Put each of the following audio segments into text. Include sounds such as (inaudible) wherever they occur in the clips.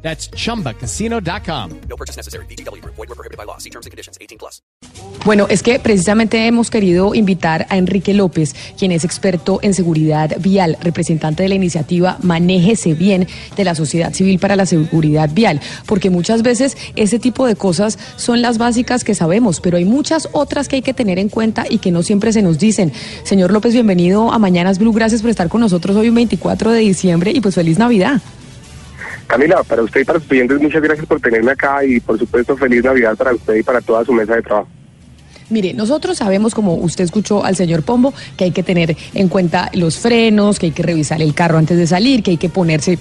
That's chumbacasino.com. No purchase necessary. BGW. Void were prohibited by law. See terms and conditions. 18 plus. Bueno, es que precisamente hemos querido invitar a Enrique López, quien es experto en seguridad vial, representante de la iniciativa Manéjese Bien de la Sociedad Civil para la Seguridad Vial, porque muchas veces ese tipo de cosas son las básicas que sabemos, pero hay muchas otras que hay que tener en cuenta y que no siempre se nos dicen. Señor López, bienvenido a Mañanas Blue, gracias por estar con nosotros hoy un 24 de diciembre y pues feliz Navidad. Camila, para usted y para sus clientes, muchas gracias por tenerme acá y por supuesto feliz Navidad para usted y para toda su mesa de trabajo. Mire, nosotros sabemos, como usted escuchó al señor Pombo, que hay que tener en cuenta los frenos, que hay que revisar el carro antes de salir, que hay que ponerse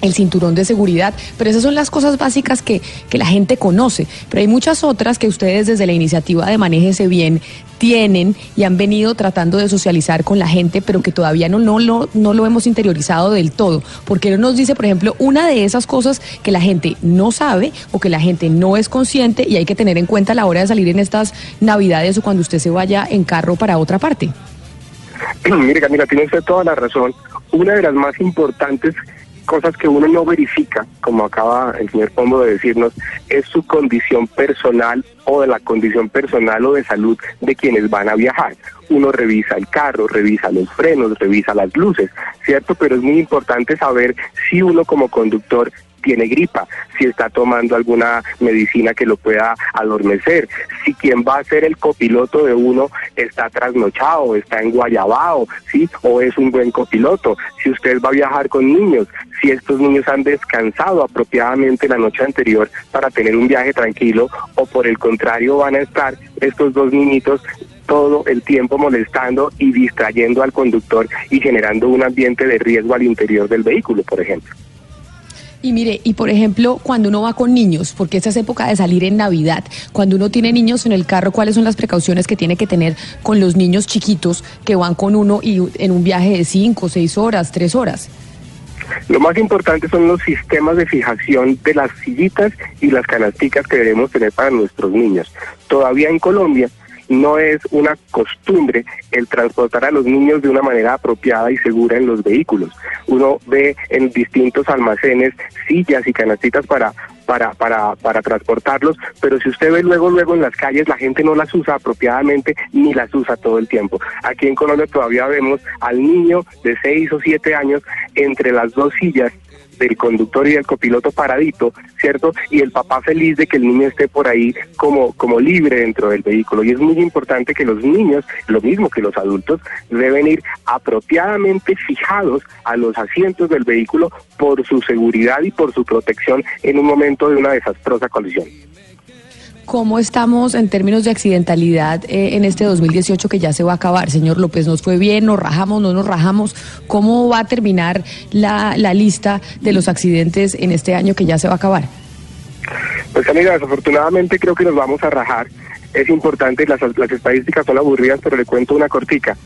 el cinturón de seguridad, pero esas son las cosas básicas que, que la gente conoce. Pero hay muchas otras que ustedes desde la iniciativa de Manéjese Bien tienen y han venido tratando de socializar con la gente, pero que todavía no, no, lo, no lo hemos interiorizado del todo. Porque nos dice, por ejemplo, una de esas cosas que la gente no sabe o que la gente no es consciente y hay que tener en cuenta a la hora de salir en estas navidades o cuando usted se vaya en carro para otra parte. (clears throat) Mire, Camila, tiene usted toda la razón. Una de las más importantes cosas que uno no verifica, como acaba el señor Pombo de decirnos, es su condición personal o de la condición personal o de salud de quienes van a viajar. Uno revisa el carro, revisa los frenos, revisa las luces, ¿cierto? Pero es muy importante saber si uno como conductor tiene gripa, si está tomando alguna medicina que lo pueda adormecer, si quien va a ser el copiloto de uno está trasnochado, está en Guayabao, ¿sí? O es un buen copiloto, si usted va a viajar con niños, si estos niños han descansado apropiadamente la noche anterior para tener un viaje tranquilo o por el contrario van a estar estos dos niñitos todo el tiempo molestando y distrayendo al conductor y generando un ambiente de riesgo al interior del vehículo, por ejemplo. Y mire, y por ejemplo, cuando uno va con niños, porque esta es época de salir en Navidad, cuando uno tiene niños en el carro, ¿cuáles son las precauciones que tiene que tener con los niños chiquitos que van con uno y en un viaje de cinco, seis horas, tres horas? Lo más importante son los sistemas de fijación de las sillitas y las canasticas que debemos tener para nuestros niños. Todavía en Colombia no es una costumbre el transportar a los niños de una manera apropiada y segura en los vehículos. Uno ve en distintos almacenes sillas y canastitas para para, para, para transportarlos, pero si usted ve luego, luego en las calles, la gente no las usa apropiadamente ni las usa todo el tiempo. Aquí en Colombia todavía vemos al niño de 6 o 7 años entre las dos sillas del conductor y del copiloto paradito, ¿cierto? Y el papá feliz de que el niño esté por ahí como, como libre dentro del vehículo. Y es muy importante que los niños, lo mismo que los adultos, deben ir apropiadamente fijados a los asientos del vehículo por su seguridad y por su protección en un momento de una desastrosa colisión. ¿Cómo estamos en términos de accidentalidad eh, en este 2018 que ya se va a acabar? Señor López, ¿nos fue bien? ¿Nos rajamos? ¿No nos rajamos? ¿Cómo va a terminar la, la lista de los accidentes en este año que ya se va a acabar? Pues amiga, desafortunadamente creo que nos vamos a rajar. Es importante, las, las estadísticas son aburridas, pero le cuento una cortica.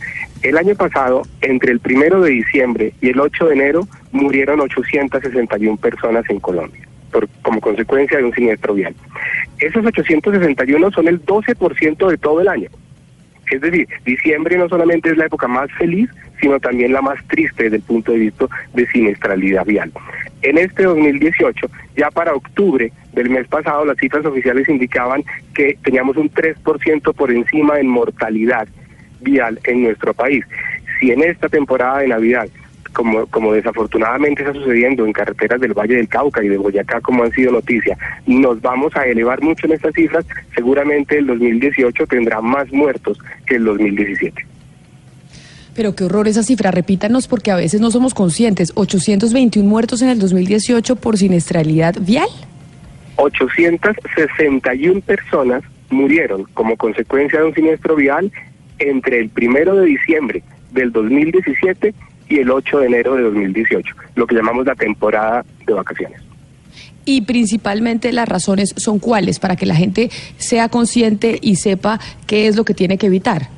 El año pasado, entre el primero de diciembre y el 8 de enero, murieron 861 personas en Colombia por, como consecuencia de un siniestro vial. Esos 861 son el 12% de todo el año. Es decir, diciembre no solamente es la época más feliz, sino también la más triste desde el punto de vista de siniestralidad vial. En este 2018, ya para octubre del mes pasado, las cifras oficiales indicaban que teníamos un 3% por encima en mortalidad vial en nuestro país. Si en esta temporada de Navidad como, como desafortunadamente está sucediendo en carreteras del Valle del Cauca y de Boyacá, como han sido noticia, nos vamos a elevar mucho en estas cifras, seguramente el 2018 tendrá más muertos que el 2017. Pero qué horror esa cifra, repítanos porque a veces no somos conscientes. 821 muertos en el 2018 por siniestralidad vial. 861 personas murieron como consecuencia de un siniestro vial entre el primero de diciembre del 2017 y el 8 de enero de 2018, lo que llamamos la temporada de vacaciones. Y principalmente las razones son cuáles, para que la gente sea consciente y sepa qué es lo que tiene que evitar.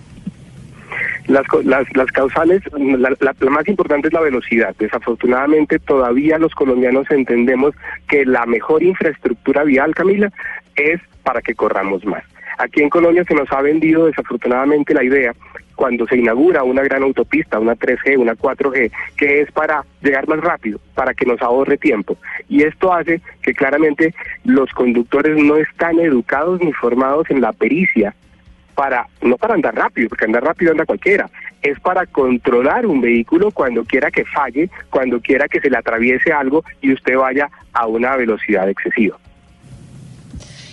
Las, las, las causales, la, la, la, más importante es la velocidad. Desafortunadamente todavía los colombianos entendemos que la mejor infraestructura vial, Camila, es para que corramos más. Aquí en Colombia se nos ha vendido desafortunadamente la idea cuando se inaugura una gran autopista, una 3G, una 4G, que es para llegar más rápido, para que nos ahorre tiempo. Y esto hace que claramente los conductores no están educados ni formados en la pericia para no para andar rápido, porque andar rápido anda cualquiera, es para controlar un vehículo cuando quiera que falle, cuando quiera que se le atraviese algo y usted vaya a una velocidad excesiva.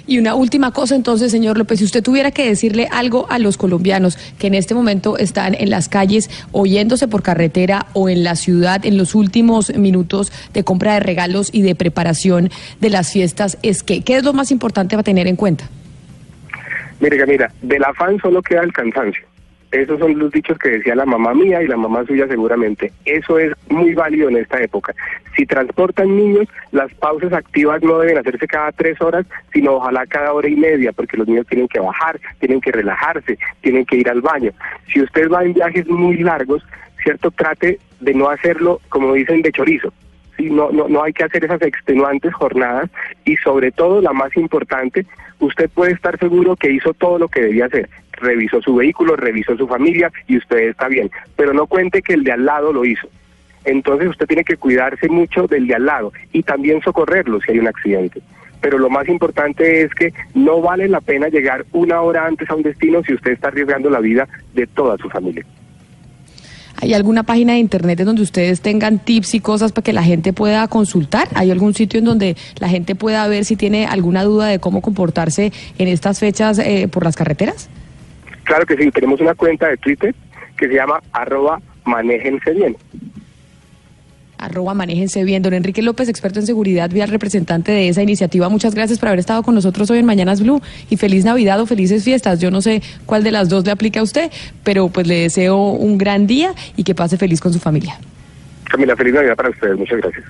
Y una última cosa entonces, señor López, si usted tuviera que decirle algo a los colombianos que en este momento están en las calles oyéndose por carretera o en la ciudad en los últimos minutos de compra de regalos y de preparación de las fiestas, es que, ¿qué es lo más importante para tener en cuenta? Mire, mira, del afán solo queda el cansancio. Esos son los dichos que decía la mamá mía y la mamá suya seguramente. Eso es muy válido en esta época. Si transportan niños, las pausas activas no deben hacerse cada tres horas, sino ojalá cada hora y media, porque los niños tienen que bajar, tienen que relajarse, tienen que ir al baño. Si usted va en viajes muy largos, cierto, trate de no hacerlo, como dicen, de chorizo. No, no, no hay que hacer esas extenuantes jornadas y sobre todo la más importante, usted puede estar seguro que hizo todo lo que debía hacer. Revisó su vehículo, revisó su familia y usted está bien. Pero no cuente que el de al lado lo hizo. Entonces usted tiene que cuidarse mucho del de al lado y también socorrerlo si hay un accidente. Pero lo más importante es que no vale la pena llegar una hora antes a un destino si usted está arriesgando la vida de toda su familia. ¿Hay alguna página de internet en donde ustedes tengan tips y cosas para que la gente pueda consultar? ¿Hay algún sitio en donde la gente pueda ver si tiene alguna duda de cómo comportarse en estas fechas eh, por las carreteras? Claro que sí, tenemos una cuenta de Twitter que se llama arroba manéjense bien arroba manéjense bien. Don Enrique López, experto en seguridad vial, representante de esa iniciativa. Muchas gracias por haber estado con nosotros hoy en Mañanas Blue y feliz Navidad o felices fiestas. Yo no sé cuál de las dos le aplica a usted, pero pues le deseo un gran día y que pase feliz con su familia. Camila, feliz Navidad para ustedes. Muchas gracias.